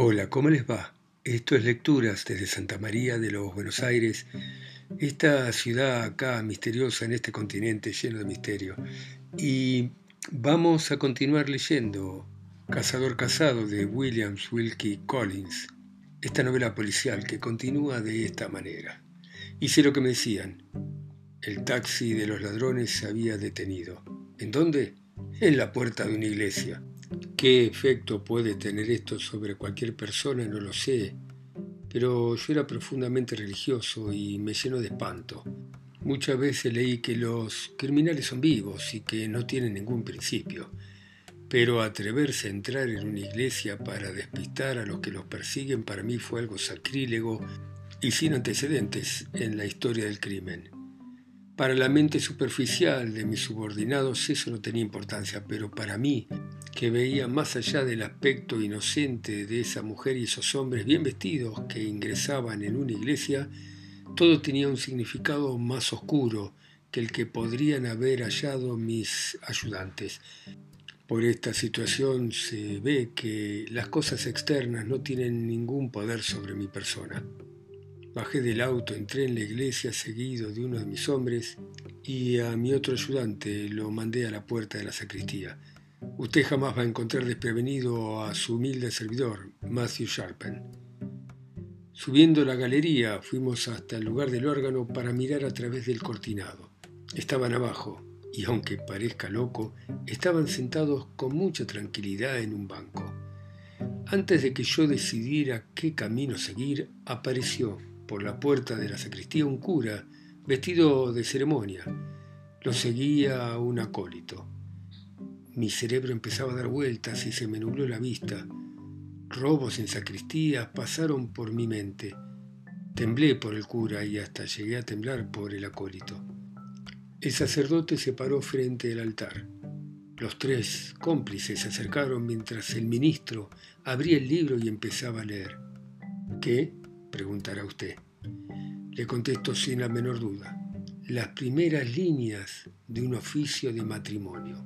Hola, ¿cómo les va? Esto es Lecturas desde Santa María de los Buenos Aires, esta ciudad acá misteriosa en este continente lleno de misterio. Y vamos a continuar leyendo Cazador Casado de Williams Wilkie Collins, esta novela policial que continúa de esta manera. Hice lo que me decían. El taxi de los ladrones se había detenido. ¿En dónde? En la puerta de una iglesia. ¿Qué efecto puede tener esto sobre cualquier persona? No lo sé, pero yo era profundamente religioso y me llenó de espanto. Muchas veces leí que los criminales son vivos y que no tienen ningún principio, pero atreverse a entrar en una iglesia para despistar a los que los persiguen para mí fue algo sacrílego y sin antecedentes en la historia del crimen. Para la mente superficial de mis subordinados eso no tenía importancia, pero para mí, que veía más allá del aspecto inocente de esa mujer y esos hombres bien vestidos que ingresaban en una iglesia, todo tenía un significado más oscuro que el que podrían haber hallado mis ayudantes. Por esta situación se ve que las cosas externas no tienen ningún poder sobre mi persona. Bajé del auto, entré en la iglesia seguido de uno de mis hombres y a mi otro ayudante lo mandé a la puerta de la sacristía. Usted jamás va a encontrar desprevenido a su humilde servidor, Matthew Sharpen. Subiendo la galería, fuimos hasta el lugar del órgano para mirar a través del cortinado. Estaban abajo, y aunque parezca loco, estaban sentados con mucha tranquilidad en un banco. Antes de que yo decidiera qué camino seguir, apareció por la puerta de la sacristía un cura, vestido de ceremonia. Lo seguía un acólito. Mi cerebro empezaba a dar vueltas y se me nubló la vista. Robos en sacristías pasaron por mi mente. Temblé por el cura y hasta llegué a temblar por el acólito. El sacerdote se paró frente al altar. Los tres cómplices se acercaron mientras el ministro abría el libro y empezaba a leer. ¿Qué? Preguntará usted. Le contesto sin la menor duda. Las primeras líneas de un oficio de matrimonio.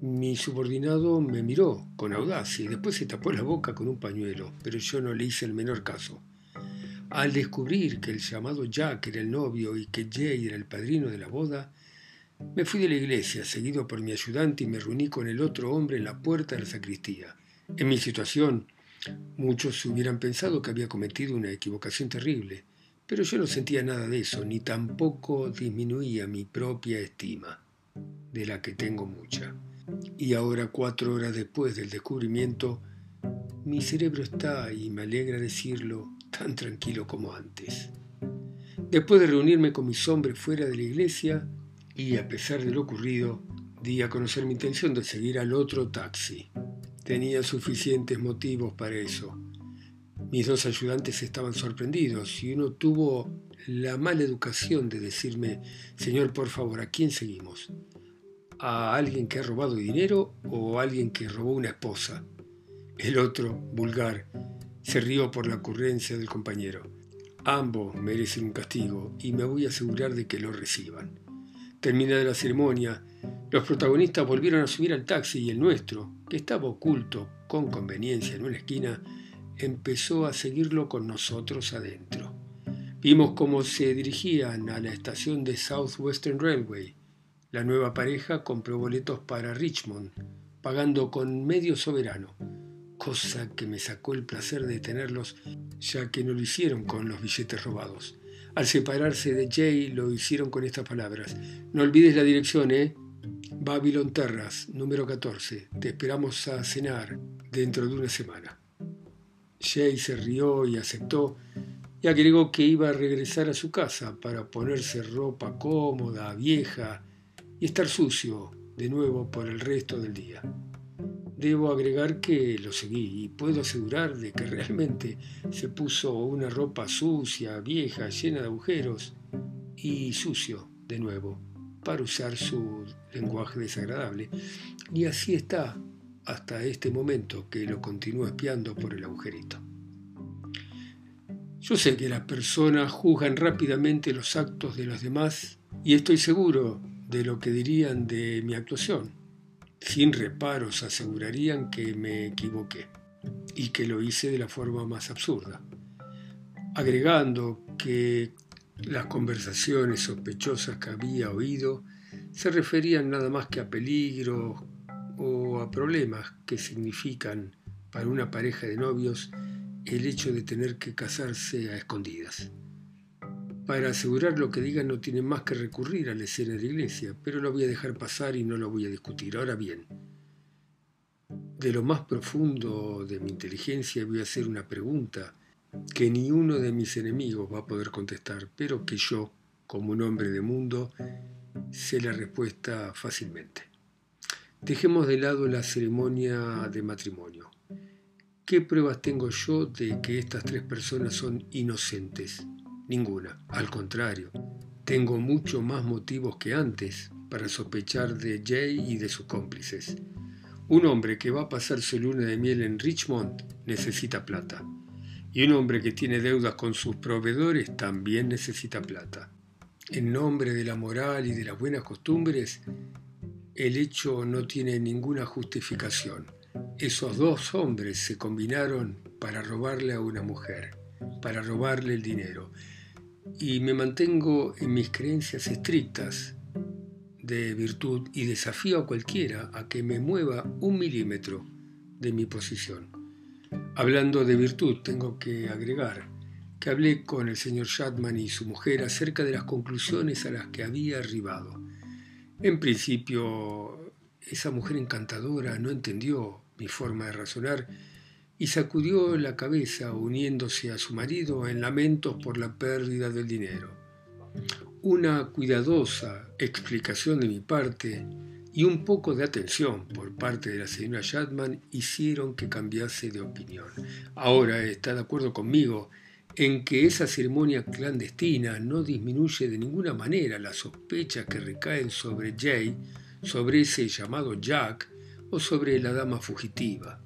Mi subordinado me miró con audacia y después se tapó la boca con un pañuelo, pero yo no le hice el menor caso. Al descubrir que el llamado Jack era el novio y que Jay era el padrino de la boda, me fui de la iglesia, seguido por mi ayudante, y me reuní con el otro hombre en la puerta de la sacristía. En mi situación, Muchos hubieran pensado que había cometido una equivocación terrible, pero yo no sentía nada de eso, ni tampoco disminuía mi propia estima, de la que tengo mucha. Y ahora, cuatro horas después del descubrimiento, mi cerebro está, y me alegra decirlo, tan tranquilo como antes. Después de reunirme con mis hombres fuera de la iglesia, y a pesar de lo ocurrido, di a conocer mi intención de seguir al otro taxi. Tenía suficientes motivos para eso. Mis dos ayudantes estaban sorprendidos y uno tuvo la mala educación de decirme, Señor, por favor, ¿a quién seguimos? ¿A alguien que ha robado dinero o a alguien que robó una esposa? El otro, vulgar, se rió por la ocurrencia del compañero. Ambos merecen un castigo y me voy a asegurar de que lo reciban. Terminada la ceremonia, los protagonistas volvieron a subir al taxi y el nuestro, que estaba oculto con conveniencia en una esquina, empezó a seguirlo con nosotros adentro. Vimos cómo se dirigían a la estación de Southwestern Railway. La nueva pareja compró boletos para Richmond, pagando con medio soberano, cosa que me sacó el placer de tenerlos, ya que no lo hicieron con los billetes robados. Al separarse de Jay lo hicieron con estas palabras. No olvides la dirección, ¿eh? Babylon Terras, número 14. Te esperamos a cenar dentro de una semana. Jay se rió y aceptó y agregó que iba a regresar a su casa para ponerse ropa cómoda, vieja y estar sucio de nuevo por el resto del día. Debo agregar que lo seguí y puedo asegurar de que realmente se puso una ropa sucia, vieja, llena de agujeros y sucio de nuevo para usar su lenguaje desagradable. Y así está hasta este momento que lo continúa espiando por el agujerito. Yo sé que las personas juzgan rápidamente los actos de los demás y estoy seguro de lo que dirían de mi actuación. Sin reparos asegurarían que me equivoqué. y que lo hice de la forma más absurda, agregando que las conversaciones sospechosas que había oído se referían nada más que a peligros o a problemas que significan para una pareja de novios el hecho de tener que casarse a escondidas. Para asegurar lo que digan no tienen más que recurrir a la escena de la iglesia, pero lo voy a dejar pasar y no lo voy a discutir. Ahora bien, de lo más profundo de mi inteligencia voy a hacer una pregunta que ni uno de mis enemigos va a poder contestar, pero que yo, como un hombre de mundo, sé la respuesta fácilmente. Dejemos de lado la ceremonia de matrimonio. ¿Qué pruebas tengo yo de que estas tres personas son inocentes? Ninguna. Al contrario, tengo mucho más motivos que antes para sospechar de Jay y de sus cómplices. Un hombre que va a pasar su luna de miel en Richmond necesita plata. Y un hombre que tiene deudas con sus proveedores también necesita plata. En nombre de la moral y de las buenas costumbres, el hecho no tiene ninguna justificación. Esos dos hombres se combinaron para robarle a una mujer, para robarle el dinero. Y me mantengo en mis creencias estrictas de virtud y desafío a cualquiera a que me mueva un milímetro de mi posición. Hablando de virtud, tengo que agregar que hablé con el señor Shatman y su mujer acerca de las conclusiones a las que había arribado. En principio, esa mujer encantadora no entendió mi forma de razonar y sacudió la cabeza uniéndose a su marido en lamentos por la pérdida del dinero. Una cuidadosa explicación de mi parte y un poco de atención por parte de la señora Shatman hicieron que cambiase de opinión. Ahora está de acuerdo conmigo en que esa ceremonia clandestina no disminuye de ninguna manera las sospechas que recaen sobre Jay, sobre ese llamado Jack o sobre la dama fugitiva.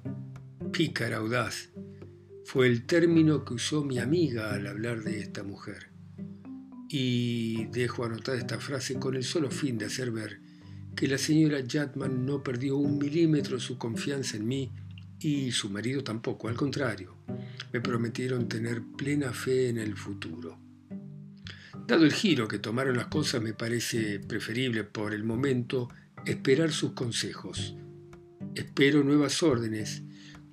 Pícara audaz fue el término que usó mi amiga al hablar de esta mujer. Y dejo anotada esta frase con el solo fin de hacer ver que la señora Jatman no perdió un milímetro su confianza en mí y su marido tampoco, al contrario, me prometieron tener plena fe en el futuro. Dado el giro que tomaron las cosas, me parece preferible por el momento esperar sus consejos. Espero nuevas órdenes,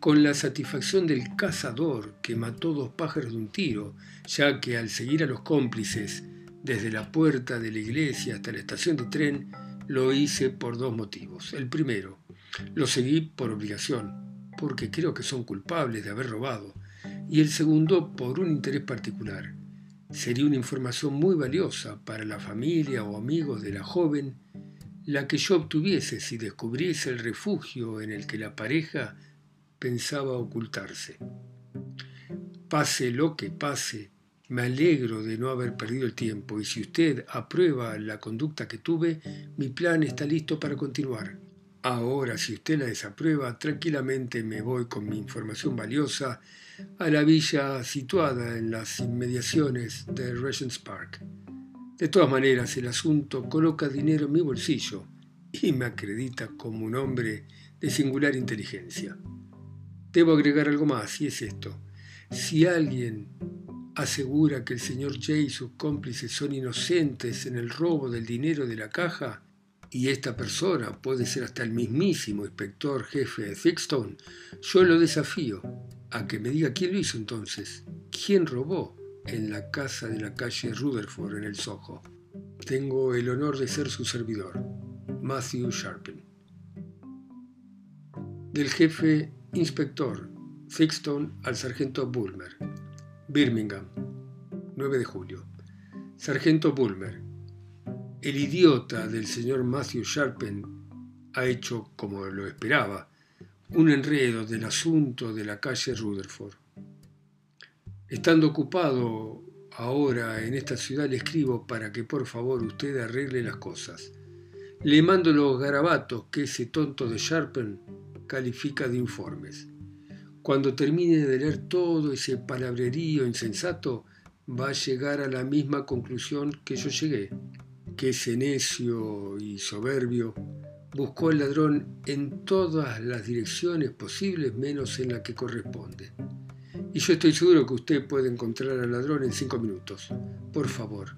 con la satisfacción del cazador que mató dos pájaros de un tiro, ya que al seguir a los cómplices desde la puerta de la iglesia hasta la estación de tren, lo hice por dos motivos. El primero, lo seguí por obligación, porque creo que son culpables de haber robado. Y el segundo, por un interés particular. Sería una información muy valiosa para la familia o amigos de la joven, la que yo obtuviese si descubriese el refugio en el que la pareja pensaba ocultarse. Pase lo que pase, me alegro de no haber perdido el tiempo y si usted aprueba la conducta que tuve, mi plan está listo para continuar. Ahora, si usted la desaprueba, tranquilamente me voy con mi información valiosa a la villa situada en las inmediaciones de Regent's Park. De todas maneras, el asunto coloca dinero en mi bolsillo y me acredita como un hombre de singular inteligencia. Debo agregar algo más, y es esto. Si alguien asegura que el señor Jay y sus cómplices son inocentes en el robo del dinero de la caja, y esta persona puede ser hasta el mismísimo inspector jefe de Thickstone, yo lo desafío a que me diga quién lo hizo entonces, quién robó en la casa de la calle Rutherford en el Soho. Tengo el honor de ser su servidor, Matthew Sharpen. Del jefe inspector Thickstone al sargento Bulmer. Birmingham, 9 de julio. Sargento Bulmer. El idiota del señor Matthew Sharpen ha hecho, como lo esperaba, un enredo del asunto de la calle Rutherford. Estando ocupado ahora en esta ciudad, le escribo para que por favor usted arregle las cosas. Le mando los garabatos que ese tonto de Sharpen califica de informes. Cuando termine de leer todo ese palabrerío insensato, va a llegar a la misma conclusión que yo llegué, que ese necio y soberbio buscó al ladrón en todas las direcciones posibles menos en la que corresponde. Y yo estoy seguro que usted puede encontrar al ladrón en cinco minutos. Por favor,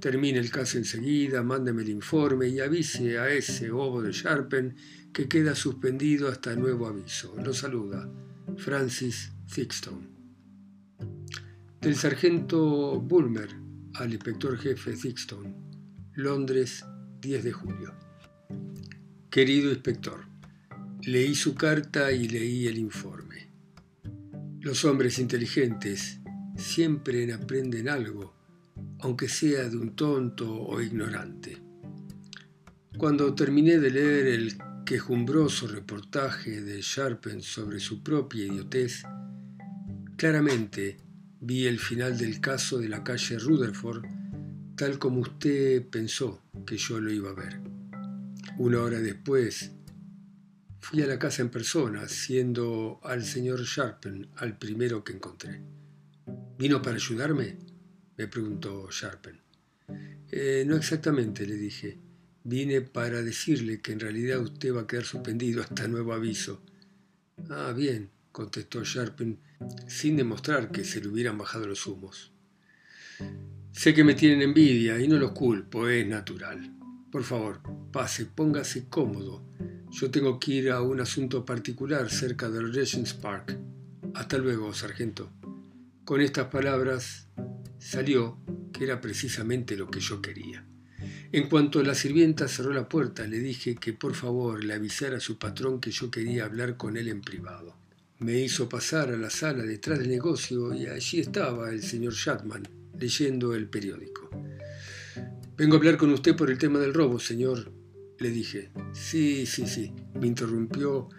termine el caso enseguida, mándeme el informe y avise a ese bobo de Sharpen que queda suspendido hasta nuevo aviso. Lo saluda Francis Thickstone. Del sargento Bulmer al inspector jefe Thickstone, Londres, 10 de julio. Querido inspector, leí su carta y leí el informe. Los hombres inteligentes siempre aprenden algo, aunque sea de un tonto o ignorante. Cuando terminé de leer el quejumbroso reportaje de Sharpen sobre su propia idiotez, claramente vi el final del caso de la calle Rutherford tal como usted pensó que yo lo iba a ver. Una hora después, Fui a la casa en persona, siendo al señor Sharpen al primero que encontré. ¿Vino para ayudarme? me preguntó Sharpen. Eh, no exactamente, le dije. Vine para decirle que en realidad usted va a quedar suspendido hasta nuevo aviso. Ah, bien, contestó Sharpen, sin demostrar que se le hubieran bajado los humos. Sé que me tienen envidia y no los culpo, es natural. Por favor, pase, póngase cómodo. Yo tengo que ir a un asunto particular cerca del Regent's Park. Hasta luego, sargento. Con estas palabras salió que era precisamente lo que yo quería. En cuanto la sirvienta cerró la puerta, le dije que por favor le avisara a su patrón que yo quería hablar con él en privado. Me hizo pasar a la sala detrás del negocio y allí estaba el señor Shatman leyendo el periódico. Vengo a hablar con usted por el tema del robo, señor, le dije. Sí, sí, sí, me interrumpió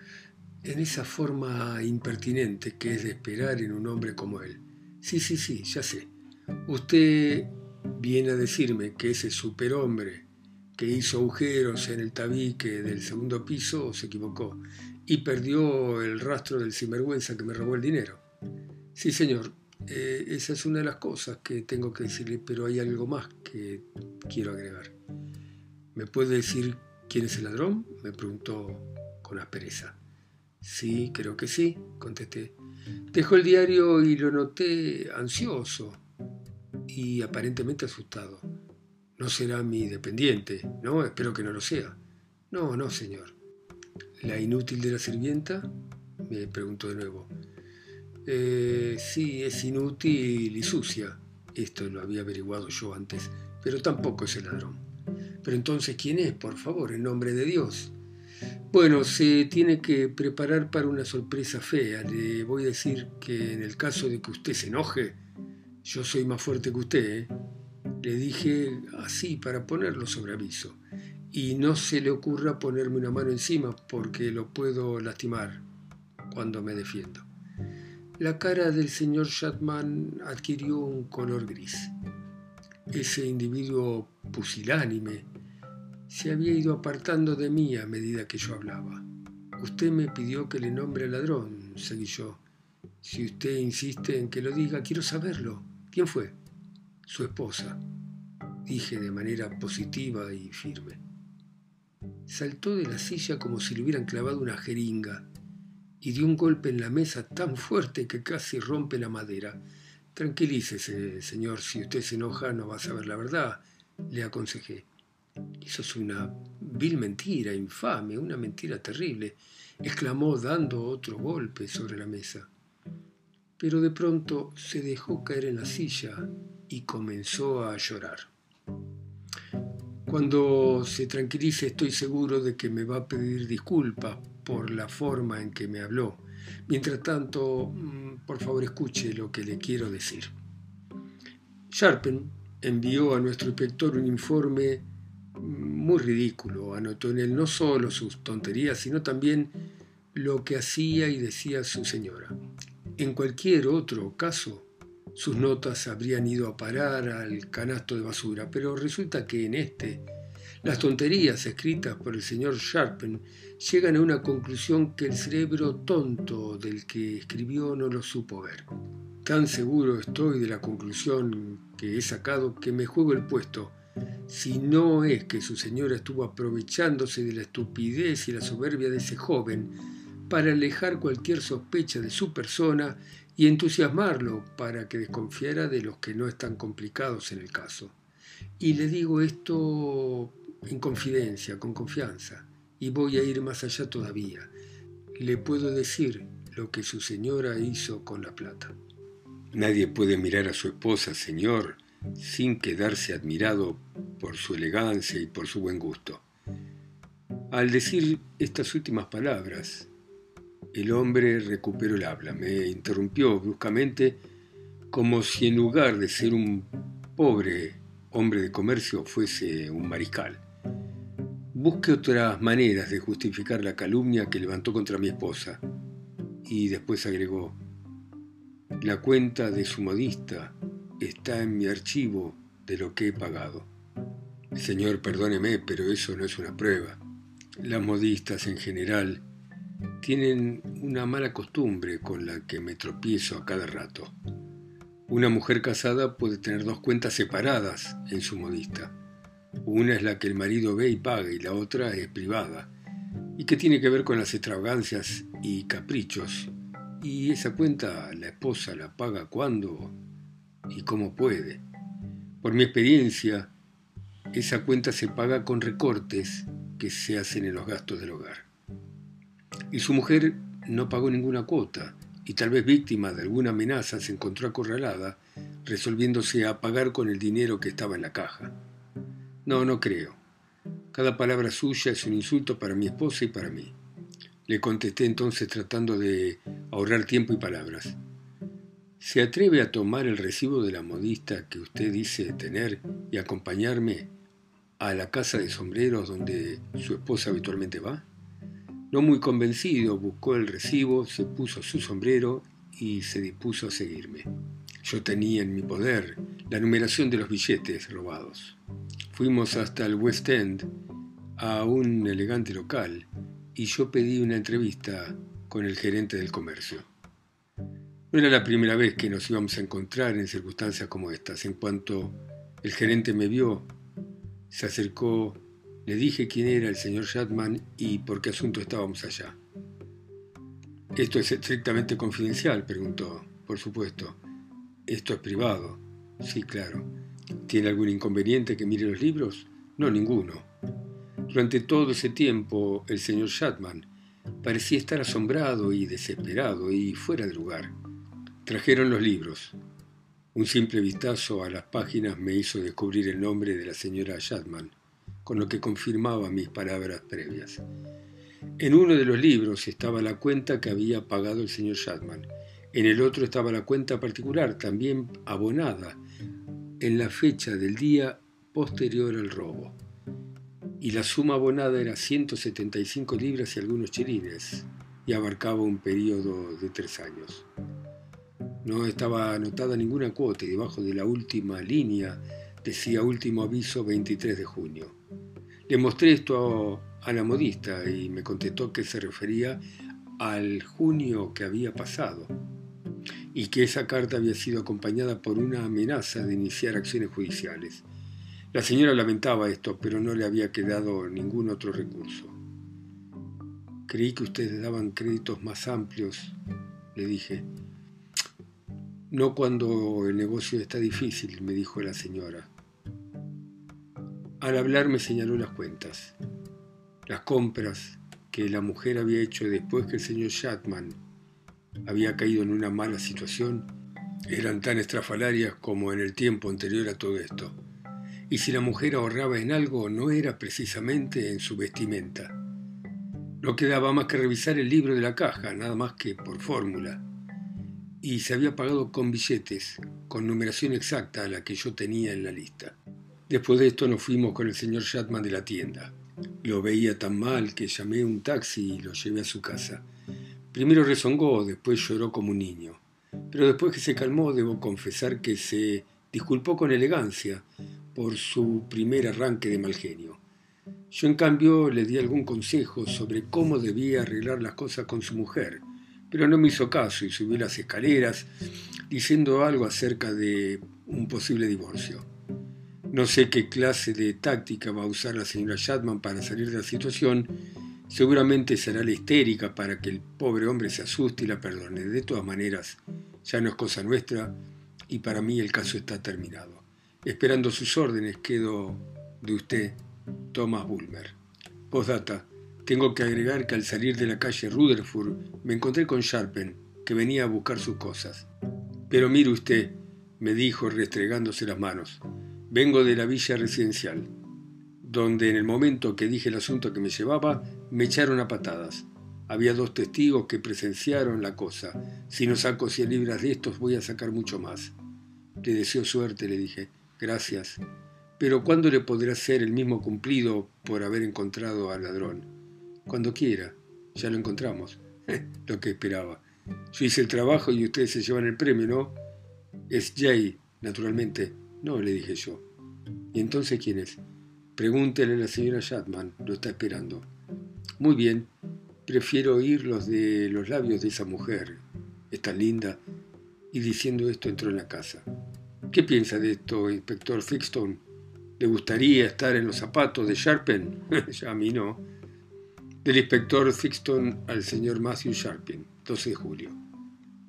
en esa forma impertinente que es de esperar en un hombre como él. Sí, sí, sí, ya sé. Usted viene a decirme que ese superhombre que hizo agujeros en el tabique del segundo piso se equivocó y perdió el rastro del sinvergüenza que me robó el dinero. Sí, señor, eh, esa es una de las cosas que tengo que decirle, pero hay algo más que quiero agregar. ¿Me puede decir ¿Quién es el ladrón? me preguntó con aspereza. Sí, creo que sí, contesté. Dejó el diario y lo noté ansioso y aparentemente asustado. No será mi dependiente, ¿no? Espero que no lo sea. No, no, señor. ¿La inútil de la sirvienta? me preguntó de nuevo. Eh, sí, es inútil y sucia. Esto lo había averiguado yo antes, pero tampoco es el ladrón. Pero entonces, ¿quién es? Por favor, en nombre de Dios. Bueno, se tiene que preparar para una sorpresa fea. Le voy a decir que en el caso de que usted se enoje, yo soy más fuerte que usted. ¿eh? Le dije así para ponerlo sobre aviso. Y no se le ocurra ponerme una mano encima porque lo puedo lastimar cuando me defiendo. La cara del señor Shatman adquirió un color gris. Ese individuo pusilánime se había ido apartando de mí a medida que yo hablaba. Usted me pidió que le nombre al ladrón, seguí yo. Si usted insiste en que lo diga, quiero saberlo. ¿Quién fue? Su esposa, dije de manera positiva y firme. Saltó de la silla como si le hubieran clavado una jeringa y dio un golpe en la mesa tan fuerte que casi rompe la madera. Tranquilícese, señor, si usted se enoja no va a saber la verdad, le aconsejé. Eso es una vil mentira, infame, una mentira terrible, exclamó dando otro golpe sobre la mesa. Pero de pronto se dejó caer en la silla y comenzó a llorar. Cuando se tranquilice estoy seguro de que me va a pedir disculpas por la forma en que me habló Mientras tanto, mm, por favor escuche lo que le quiero decir. Sharpen envió a nuestro inspector un informe mm, muy ridículo. Anotó en él no solo sus tonterías, sino también lo que hacía y decía su señora. En cualquier otro caso, sus notas habrían ido a parar al canasto de basura, pero resulta que en este, las tonterías escritas por el señor Sharpen llegan a una conclusión que el cerebro tonto del que escribió no lo supo ver. Tan seguro estoy de la conclusión que he sacado que me juego el puesto si no es que su señora estuvo aprovechándose de la estupidez y la soberbia de ese joven para alejar cualquier sospecha de su persona y entusiasmarlo para que desconfiara de los que no están complicados en el caso. Y le digo esto en confidencia, con confianza, y voy a ir más allá todavía. Le puedo decir lo que su señora hizo con la plata. Nadie puede mirar a su esposa, señor, sin quedarse admirado por su elegancia y por su buen gusto. Al decir estas últimas palabras, el hombre recuperó el habla, me interrumpió bruscamente como si en lugar de ser un pobre hombre de comercio fuese un mariscal. Busque otras maneras de justificar la calumnia que levantó contra mi esposa. Y después agregó, la cuenta de su modista está en mi archivo de lo que he pagado. Señor, perdóneme, pero eso no es una prueba. Las modistas en general tienen una mala costumbre con la que me tropiezo a cada rato. Una mujer casada puede tener dos cuentas separadas en su modista. Una es la que el marido ve y paga y la otra es privada, y que tiene que ver con las extravagancias y caprichos. Y esa cuenta la esposa la paga cuando y cómo puede. Por mi experiencia, esa cuenta se paga con recortes que se hacen en los gastos del hogar. Y su mujer no pagó ninguna cuota, y tal vez víctima de alguna amenaza se encontró acorralada, resolviéndose a pagar con el dinero que estaba en la caja. No, no creo. Cada palabra suya es un insulto para mi esposa y para mí. Le contesté entonces tratando de ahorrar tiempo y palabras. ¿Se atreve a tomar el recibo de la modista que usted dice tener y acompañarme a la casa de sombreros donde su esposa habitualmente va? No muy convencido, buscó el recibo, se puso su sombrero y se dispuso a seguirme. Yo tenía en mi poder la numeración de los billetes robados. Fuimos hasta el West End, a un elegante local, y yo pedí una entrevista con el gerente del comercio. No era la primera vez que nos íbamos a encontrar en circunstancias como estas. En cuanto el gerente me vio, se acercó, le dije quién era el señor Shatman y por qué asunto estábamos allá. ¿Esto es estrictamente confidencial? preguntó. Por supuesto. Esto es privado. Sí, claro. ¿Tiene algún inconveniente que mire los libros? No, ninguno. Durante todo ese tiempo, el señor Shatman parecía estar asombrado y desesperado y fuera de lugar. Trajeron los libros. Un simple vistazo a las páginas me hizo descubrir el nombre de la señora Shatman, con lo que confirmaba mis palabras previas. En uno de los libros estaba la cuenta que había pagado el señor Shatman. En el otro estaba la cuenta particular, también abonada, en la fecha del día posterior al robo. Y la suma abonada era 175 libras y algunos chilines, y abarcaba un periodo de tres años. No estaba anotada ninguna cuota y debajo de la última línea decía último aviso 23 de junio. Le mostré esto a la modista y me contestó que se refería al junio que había pasado y que esa carta había sido acompañada por una amenaza de iniciar acciones judiciales. La señora lamentaba esto, pero no le había quedado ningún otro recurso. Creí que ustedes daban créditos más amplios, le dije. No cuando el negocio está difícil, me dijo la señora. Al hablar me señaló las cuentas, las compras que la mujer había hecho después que el señor Shatman había caído en una mala situación eran tan estrafalarias como en el tiempo anterior a todo esto. Y si la mujer ahorraba en algo, no era precisamente en su vestimenta. No quedaba más que revisar el libro de la caja, nada más que por fórmula. Y se había pagado con billetes, con numeración exacta a la que yo tenía en la lista. Después de esto nos fuimos con el señor Shatman de la tienda. Lo veía tan mal que llamé un taxi y lo llevé a su casa. Primero rezongó, después lloró como un niño. Pero después que se calmó, debo confesar que se disculpó con elegancia por su primer arranque de mal genio. Yo, en cambio, le di algún consejo sobre cómo debía arreglar las cosas con su mujer, pero no me hizo caso y subió las escaleras diciendo algo acerca de un posible divorcio. No sé qué clase de táctica va a usar la señora Shatman para salir de la situación. Seguramente será la histérica para que el pobre hombre se asuste y la perdone. De todas maneras, ya no es cosa nuestra y para mí el caso está terminado. Esperando sus órdenes quedo de usted, Thomas Bulmer. Postdata. Tengo que agregar que al salir de la calle Rutherford me encontré con Sharpen, que venía a buscar sus cosas. Pero mire usted, me dijo restregándose las manos, vengo de la villa residencial, donde en el momento que dije el asunto que me llevaba, me echaron a patadas. Había dos testigos que presenciaron la cosa. Si no saco 100 libras de estos, voy a sacar mucho más. Le deseo suerte, le dije. Gracias. Pero ¿cuándo le podrá hacer el mismo cumplido por haber encontrado al ladrón? Cuando quiera. Ya lo encontramos. lo que esperaba. Yo hice el trabajo y ustedes se llevan el premio, ¿no? Es Jay, naturalmente. No, le dije yo. ¿Y entonces quién es? Pregúntele a la señora Shatman, lo está esperando. Muy bien, prefiero oír los de los labios de esa mujer. Es tan linda. Y diciendo esto entró en la casa. ¿Qué piensa de esto, inspector Fixton? ¿Le gustaría estar en los zapatos de Sharpen? ya a mí no del inspector Fixton al señor Matthew Sharpin, 12 de julio.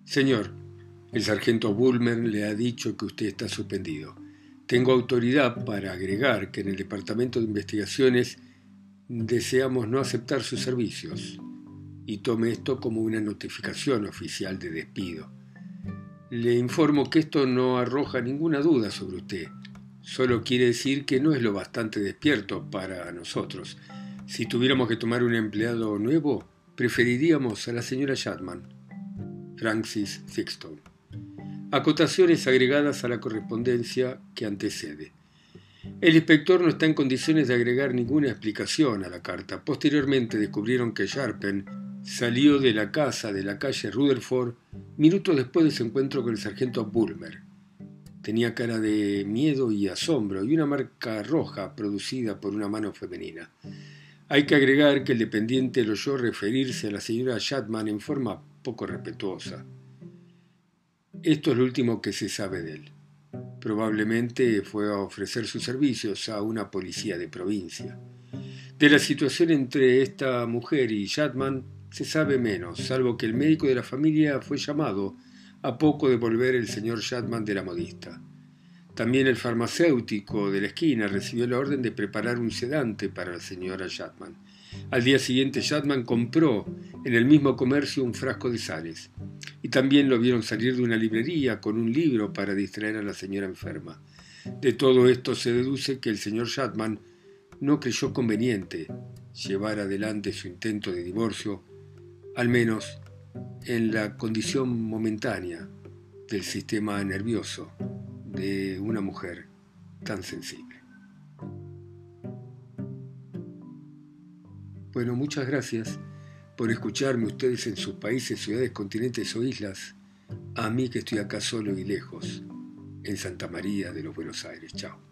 Señor, el sargento Bulmer le ha dicho que usted está suspendido. Tengo autoridad para agregar que en el Departamento de Investigaciones deseamos no aceptar sus servicios y tome esto como una notificación oficial de despido. Le informo que esto no arroja ninguna duda sobre usted, solo quiere decir que no es lo bastante despierto para nosotros si tuviéramos que tomar un empleado nuevo, preferiríamos a la señora Shatman. Francis Sixton. Acotaciones agregadas a la correspondencia que antecede. El inspector no está en condiciones de agregar ninguna explicación a la carta. Posteriormente descubrieron que Sharpen salió de la casa de la calle Rutherford minutos después de su encuentro con el sargento Bulmer. Tenía cara de miedo y asombro y una marca roja producida por una mano femenina. Hay que agregar que el dependiente lo oyó referirse a la señora Shatman en forma poco respetuosa. Esto es lo último que se sabe de él. Probablemente fue a ofrecer sus servicios a una policía de provincia. De la situación entre esta mujer y Shatman se sabe menos, salvo que el médico de la familia fue llamado a poco de volver el señor Shatman de la modista. También el farmacéutico de la esquina recibió la orden de preparar un sedante para la señora Shatman. Al día siguiente Shatman compró en el mismo comercio un frasco de sales. Y también lo vieron salir de una librería con un libro para distraer a la señora enferma. De todo esto se deduce que el señor Shatman no creyó conveniente llevar adelante su intento de divorcio, al menos en la condición momentánea del sistema nervioso de una mujer tan sensible. Bueno, muchas gracias por escucharme ustedes en sus países, ciudades, continentes o islas, a mí que estoy acá solo y lejos, en Santa María de los Buenos Aires. Chao.